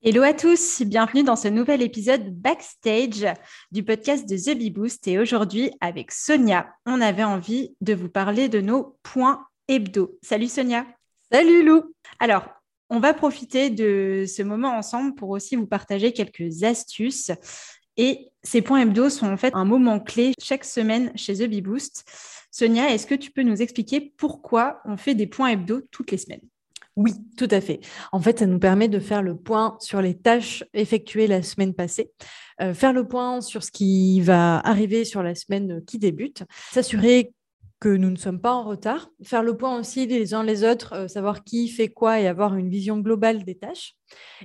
Hello à tous, bienvenue dans ce nouvel épisode backstage du podcast de The Bee Boost. Et aujourd'hui, avec Sonia, on avait envie de vous parler de nos points hebdo. Salut Sonia. Salut Lou. Alors, on va profiter de ce moment ensemble pour aussi vous partager quelques astuces. Et ces points hebdo sont en fait un moment clé chaque semaine chez The Bee Boost. Sonia, est-ce que tu peux nous expliquer pourquoi on fait des points hebdo toutes les semaines? Oui, tout à fait. En fait, ça nous permet de faire le point sur les tâches effectuées la semaine passée, euh, faire le point sur ce qui va arriver sur la semaine qui débute, s'assurer que nous ne sommes pas en retard, faire le point aussi les uns les autres, euh, savoir qui fait quoi et avoir une vision globale des tâches.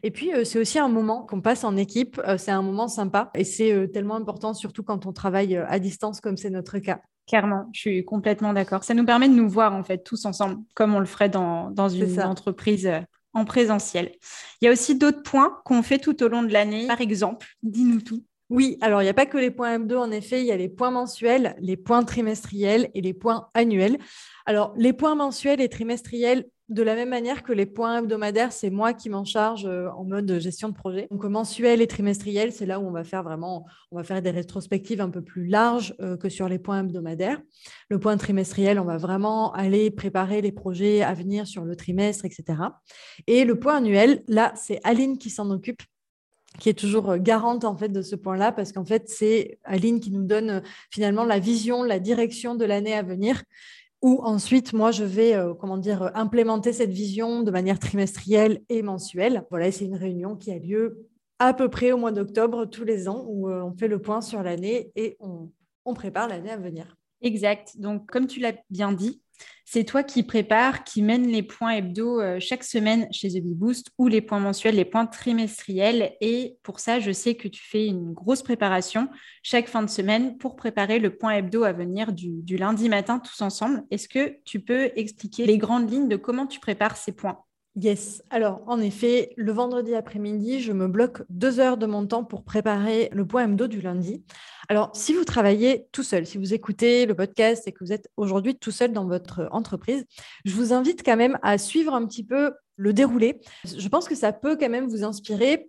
Et puis, euh, c'est aussi un moment qu'on passe en équipe, c'est un moment sympa et c'est tellement important, surtout quand on travaille à distance comme c'est notre cas. Clairement, je suis complètement d'accord. Ça nous permet de nous voir en fait tous ensemble, comme on le ferait dans, dans une entreprise euh, en présentiel. Il y a aussi d'autres points qu'on fait tout au long de l'année. Par exemple, dis-nous tout. Oui, alors il n'y a pas que les points M2, en effet, il y a les points mensuels, les points trimestriels et les points annuels. Alors, les points mensuels et trimestriels, de la même manière que les points hebdomadaires, c'est moi qui m'en charge euh, en mode gestion de projet. Donc mensuel et trimestriel, c'est là où on va faire vraiment, on va faire des rétrospectives un peu plus larges euh, que sur les points hebdomadaires. Le point trimestriel, on va vraiment aller préparer les projets à venir sur le trimestre, etc. Et le point annuel, là, c'est Aline qui s'en occupe qui est toujours euh, garante en fait de ce point-là parce qu'en fait c'est Aline qui nous donne finalement la vision, la direction de l'année à venir où ensuite, moi, je vais, euh, comment dire, implémenter cette vision de manière trimestrielle et mensuelle. Voilà, c'est une réunion qui a lieu à peu près au mois d'octobre tous les ans, où euh, on fait le point sur l'année et on prépare l'année à venir. Exact. Donc, comme tu l'as bien dit, c'est toi qui prépares, qui mène les points hebdo euh, chaque semaine chez The Bee Boost ou les points mensuels, les points trimestriels. Et pour ça, je sais que tu fais une grosse préparation chaque fin de semaine pour préparer le point hebdo à venir du, du lundi matin tous ensemble. Est-ce que tu peux expliquer les grandes lignes de comment tu prépares ces points? Yes. Alors, en effet, le vendredi après-midi, je me bloque deux heures de mon temps pour préparer le point MDO du lundi. Alors, si vous travaillez tout seul, si vous écoutez le podcast et que vous êtes aujourd'hui tout seul dans votre entreprise, je vous invite quand même à suivre un petit peu le déroulé. Je pense que ça peut quand même vous inspirer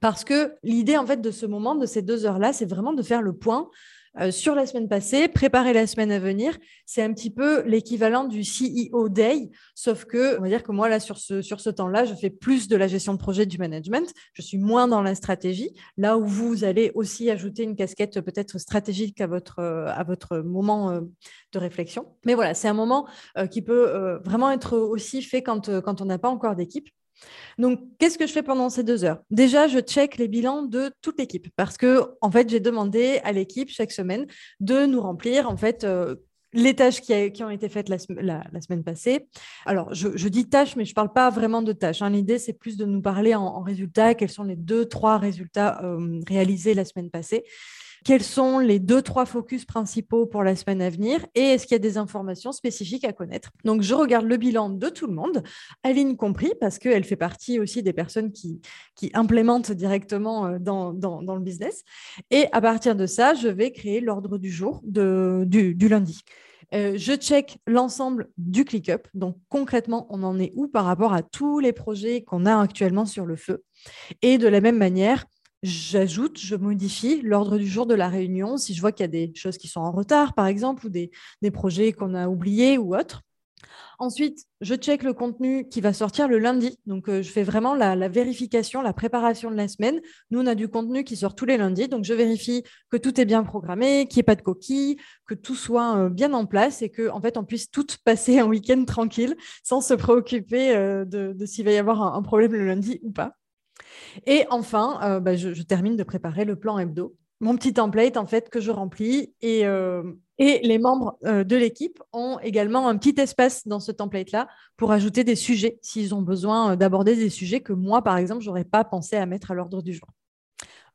parce que l'idée, en fait, de ce moment, de ces deux heures-là, c'est vraiment de faire le point euh, sur la semaine passée, préparer la semaine à venir. C'est un petit peu l'équivalent du CEO Day, sauf que, on va dire que moi, là, sur ce, sur ce temps-là, je fais plus de la gestion de projet, du management. Je suis moins dans la stratégie. Là où vous allez aussi ajouter une casquette peut-être stratégique à votre, à votre moment euh, de réflexion. Mais voilà, c'est un moment euh, qui peut vraiment être aussi fait quand, quand on n'a pas encore d'équipe. Donc, qu'est-ce que je fais pendant ces deux heures? Déjà, je check les bilans de toute l'équipe parce que, en fait, j'ai demandé à l'équipe chaque semaine de nous remplir, en fait, euh, les tâches qui, ont été faites la, semaine passée. Alors, je, dis tâches, mais je ne parle pas vraiment de tâches. Hein. L'idée, c'est plus de nous parler en, résultats, quels sont les deux, trois résultats euh, réalisés la semaine passée quels sont les deux, trois focus principaux pour la semaine à venir et est-ce qu'il y a des informations spécifiques à connaître? Donc, je regarde le bilan de tout le monde, Aline compris, parce qu'elle fait partie aussi des personnes qui, implémentent directement euh, dans, le business. Et à partir de ça, je vais créer l'ordre du jour du lundi. Euh, je check l'ensemble du ClickUp. Donc concrètement, on en est où par rapport à tous les projets qu'on a actuellement sur le feu? Et de la même manière, j'ajoute, je modifie l'ordre du jour de la réunion si je vois qu'il y a des choses qui sont en retard, par exemple, ou des, projets qu'on a oubliés ou autres. Ensuite, je check le contenu qui va sortir le lundi. Donc, euh, je fais vraiment la, vérification, la préparation de la semaine. Nous, on a du contenu qui sort tous les lundis. Donc, je vérifie que tout est bien programmé, qu'il n'y ait pas de coquilles, que tout soit euh, bien en place et qu'en en fait, on puisse tout passer un week-end tranquille sans se préoccuper euh, de, s'il va y avoir un, problème le lundi ou pas. Et enfin, bah, je, termine de préparer le plan hebdo mon petit template en fait que je remplis et, et les membres euh, de l'équipe ont également un petit espace dans ce template-là pour ajouter des sujets s'ils ont besoin euh, d'aborder des sujets que moi, par exemple, je n'aurais pas pensé à mettre à l'ordre du jour.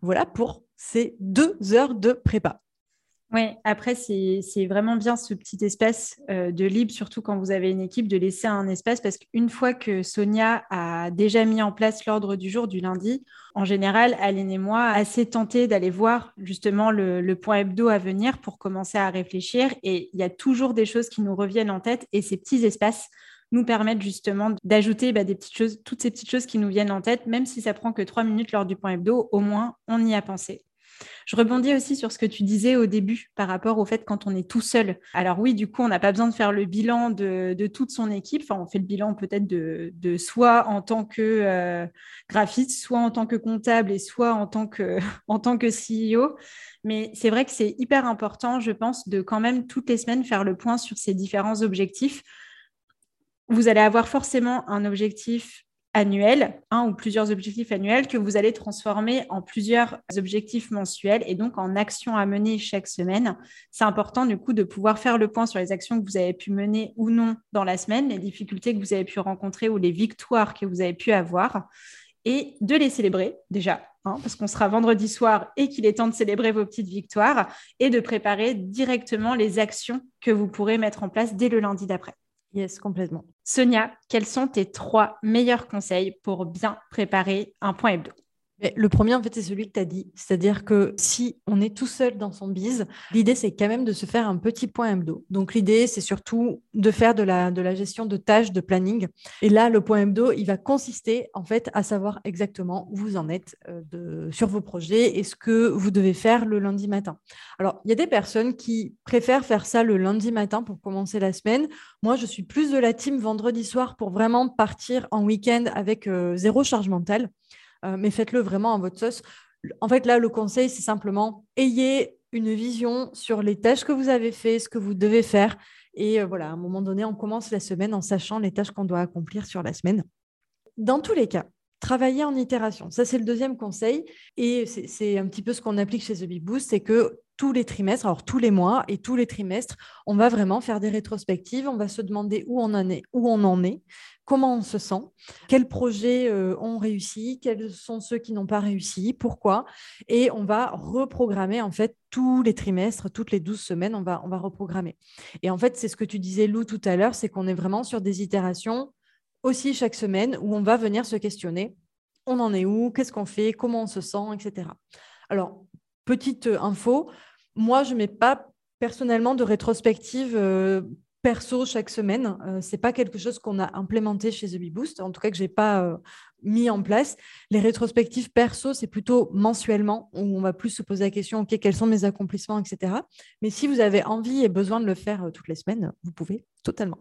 Voilà pour ces deux heures de prépa. Oui, après, c'est vraiment bien ce petit espace euh, de libre, surtout quand vous avez une équipe, de laisser un espace parce qu'une fois que Sonia a déjà mis en place l'ordre du jour du lundi, en général, Aline et moi, assez tentés d'aller voir justement le, point hebdo à venir pour commencer à réfléchir. Et il y a toujours des choses qui nous reviennent en tête et ces petits espaces nous permettent justement d'ajouter bah, des petites choses, toutes ces petites choses qui nous viennent en tête, même si ça prend que trois minutes lors du point hebdo, au moins on y a pensé. Je rebondis aussi sur ce que tu disais au début par rapport au fait quand on est tout seul. Alors oui, du coup, on n'a pas besoin de faire le bilan de, toute son équipe. On fait le bilan peut-être de, soi en tant que euh, graphiste, soit en tant que comptable et soit en tant que, en tant que CEO. Mais c'est vrai que c'est hyper important, je pense, de quand même toutes les semaines faire le point sur ces différents objectifs. Vous allez avoir forcément un objectif annuel, un ou plusieurs objectifs annuels que vous allez transformer en plusieurs objectifs mensuels et donc en actions à mener chaque semaine. C'est important du coup de pouvoir faire le point sur les actions que vous avez pu mener ou non dans la semaine, les difficultés que vous avez pu rencontrer ou les victoires que vous avez pu avoir et de les célébrer déjà, hein, parce qu'on sera vendredi soir et qu'il est temps de célébrer vos petites victoires et de préparer directement les actions que vous pourrez mettre en place dès le lundi d'après. Yes, complètement. Sonia, quels sont tes trois meilleurs conseils pour bien préparer un point hebdo? Le premier, en fait, c'est celui que tu as dit. C'est-à-dire que si on est tout seul dans son bise, l'idée, c'est quand même de se faire un petit point hebdo. Donc, l'idée, c'est surtout de faire de la, gestion de tâches, de planning. Et là, le point hebdo, il va consister, en fait, à savoir exactement où vous en êtes euh, sur vos projets et ce que vous devez faire le lundi matin. Alors, il y a des personnes qui préfèrent faire ça le lundi matin pour commencer la semaine. Moi, je suis plus de la team vendredi soir pour vraiment partir en week-end avec euh, zéro charge mentale. Euh, mais faites-le vraiment à votre sauce. En fait, là, le conseil, c'est simplement ayez une vision sur les tâches que vous avez fait, ce que vous devez faire. Et euh, voilà, à un moment donné, on commence la semaine en sachant les tâches qu'on doit accomplir sur la semaine. Dans tous les cas, travailler en itération. Ça, c'est le deuxième conseil. Et c'est un petit peu ce qu'on applique chez The Big Boost, c'est que tous les trimestres, alors tous les mois et tous les trimestres, on va vraiment faire des rétrospectives, on va se demander on en est, où on en est comment on se sent, quels projets euh, ont réussi, quels sont ceux qui n'ont pas réussi, pourquoi. Et on va reprogrammer en fait tous les trimestres, toutes les 12 semaines, on va, reprogrammer. Et en fait, c'est ce que tu disais, Lou, tout à l'heure, c'est qu'on est vraiment sur des itérations aussi chaque semaine où on va venir se questionner. On en est où? Qu'est-ce qu'on fait? Comment on se sent? Etc. Alors, petite info, moi, je ne mets pas personnellement de rétrospective euh, perso chaque semaine. Euh, c'est pas quelque chose qu'on a implémenté chez The Boost, en tout cas que j'ai pas euh, mis en place. Les rétrospectives perso, c'est plutôt mensuellement où on va plus se poser la question, ok, quels sont mes accomplissements, etc. Mais si vous avez envie et besoin de le faire euh, toutes les semaines, vous pouvez totalement.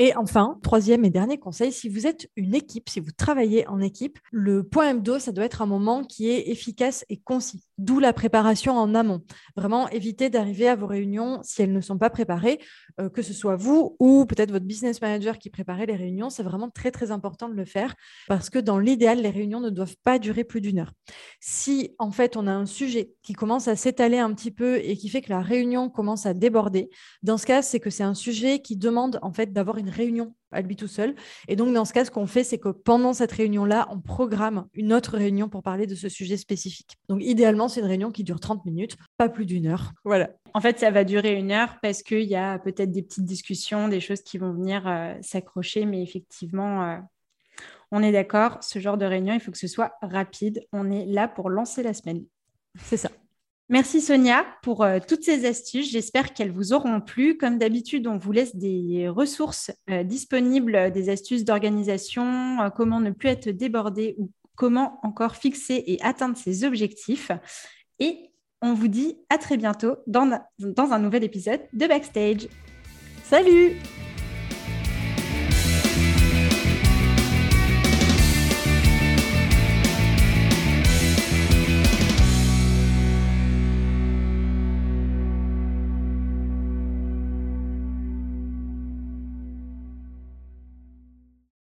Et enfin, troisième et dernier conseil, si vous êtes une équipe, si vous travaillez en équipe, le point MDO, ça doit être un moment qui est efficace et concis, d'où la préparation en amont. Vraiment, évitez d'arriver à vos réunions si elles ne sont pas préparées, euh, que ce soit vous ou peut-être votre business manager qui préparait les réunions. C'est vraiment très, très important de le faire parce que dans l'idéal, les réunions ne doivent pas durer plus d'une heure. Si en fait, on a un sujet qui commence à s'étaler un petit peu et qui fait que la réunion commence à déborder, dans ce cas, c'est que c'est un sujet qui demande en fait d'avoir une réunion à lui tout seul. Et donc, dans ce cas, ce qu'on fait, c'est que pendant cette réunion-là, on programme une autre réunion pour parler de ce sujet spécifique. Donc, idéalement, c'est une réunion qui dure 30 minutes, pas plus d'une heure. Voilà. En fait, ça va durer une heure parce qu'il y a peut-être des petites discussions, des choses qui vont venir euh, s'accrocher, mais effectivement, euh, on est d'accord, ce genre de réunion, il faut que ce soit rapide. On est là pour lancer la semaine. C'est ça. Merci Sonia pour euh, toutes ces astuces. J'espère qu'elles vous auront plu. Comme d'habitude, on vous laisse des ressources euh, disponibles, des astuces d'organisation, euh, comment ne plus être débordé ou comment encore fixer et atteindre ses objectifs. Et on vous dit à très bientôt dans, dans un nouvel épisode de Backstage. Salut